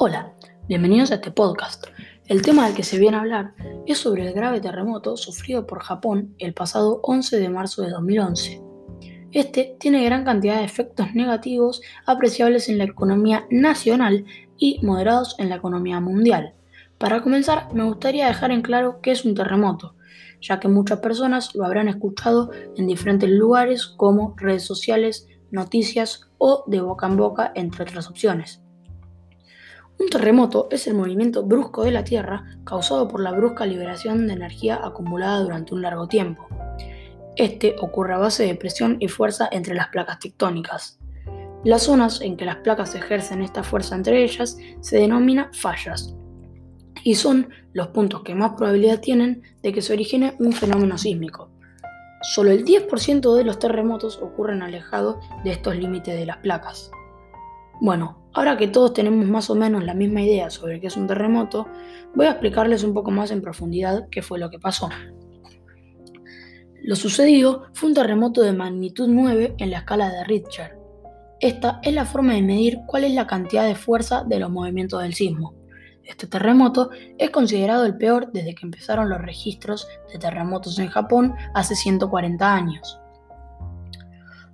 Hola, bienvenidos a este podcast. El tema del que se viene a hablar es sobre el grave terremoto sufrido por Japón el pasado 11 de marzo de 2011. Este tiene gran cantidad de efectos negativos apreciables en la economía nacional y moderados en la economía mundial. Para comenzar, me gustaría dejar en claro qué es un terremoto, ya que muchas personas lo habrán escuchado en diferentes lugares como redes sociales, noticias o de boca en boca, entre otras opciones. Un terremoto es el movimiento brusco de la Tierra causado por la brusca liberación de energía acumulada durante un largo tiempo. Este ocurre a base de presión y fuerza entre las placas tectónicas. Las zonas en que las placas ejercen esta fuerza entre ellas se denominan fallas y son los puntos que más probabilidad tienen de que se origine un fenómeno sísmico. Solo el 10% de los terremotos ocurren alejados de estos límites de las placas. Bueno, ahora que todos tenemos más o menos la misma idea sobre qué es un terremoto, voy a explicarles un poco más en profundidad qué fue lo que pasó. Lo sucedido fue un terremoto de magnitud 9 en la escala de Richter. Esta es la forma de medir cuál es la cantidad de fuerza de los movimientos del sismo. Este terremoto es considerado el peor desde que empezaron los registros de terremotos en Japón hace 140 años.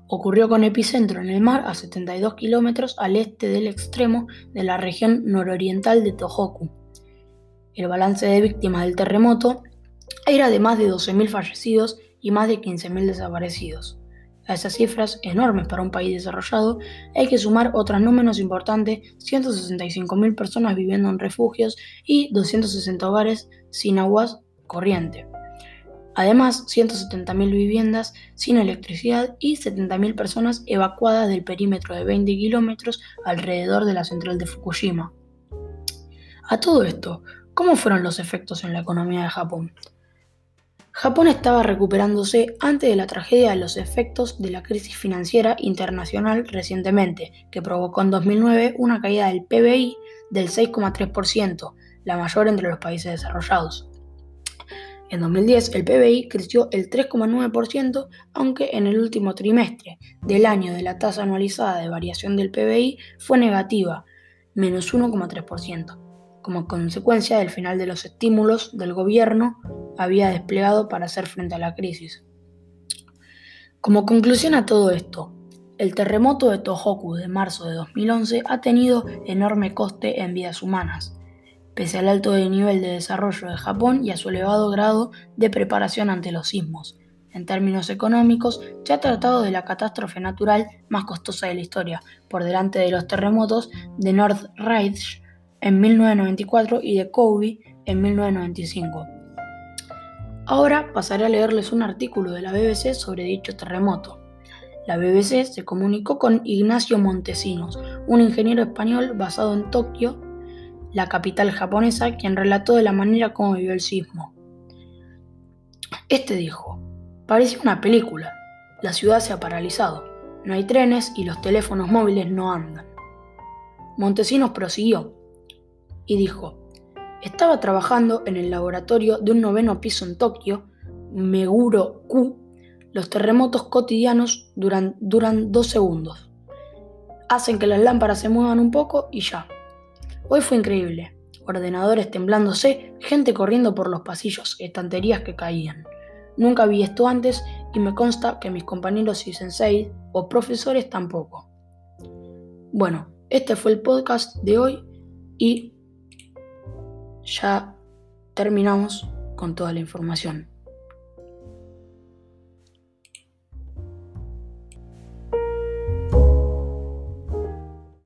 Ocurrió con epicentro en el mar a 72 kilómetros al este del extremo de la región nororiental de Tohoku. El balance de víctimas del terremoto era de más de 12.000 fallecidos y más de 15.000 desaparecidos. A esas cifras, enormes para un país desarrollado, hay que sumar otras no menos importantes, 165.000 personas viviendo en refugios y 260 hogares sin aguas corriente. Además, 170.000 viviendas sin electricidad y 70.000 personas evacuadas del perímetro de 20 kilómetros alrededor de la central de Fukushima. A todo esto, ¿cómo fueron los efectos en la economía de Japón? Japón estaba recuperándose antes de la tragedia de los efectos de la crisis financiera internacional recientemente, que provocó en 2009 una caída del PBI del 6,3%, la mayor entre los países desarrollados. En 2010 el PBI creció el 3,9%, aunque en el último trimestre del año de la tasa anualizada de variación del PBI fue negativa, menos 1,3%, como consecuencia del final de los estímulos del gobierno había desplegado para hacer frente a la crisis. Como conclusión a todo esto, el terremoto de Tohoku de marzo de 2011 ha tenido enorme coste en vidas humanas pese al alto nivel de desarrollo de Japón y a su elevado grado de preparación ante los sismos. En términos económicos, se ha tratado de la catástrofe natural más costosa de la historia, por delante de los terremotos de Northridge en 1994 y de Kobe en 1995. Ahora pasaré a leerles un artículo de la BBC sobre dicho terremoto. La BBC se comunicó con Ignacio Montesinos, un ingeniero español basado en Tokio la capital japonesa, quien relató de la manera como vivió el sismo. Este dijo, parece una película, la ciudad se ha paralizado, no hay trenes y los teléfonos móviles no andan. Montesinos prosiguió y dijo, estaba trabajando en el laboratorio de un noveno piso en Tokio, Meguro-ku, los terremotos cotidianos duran, duran dos segundos. Hacen que las lámparas se muevan un poco y ya. Hoy fue increíble. Ordenadores temblándose, gente corriendo por los pasillos, estanterías que caían. Nunca vi esto antes y me consta que mis compañeros y sensei o profesores tampoco. Bueno, este fue el podcast de hoy y ya terminamos con toda la información.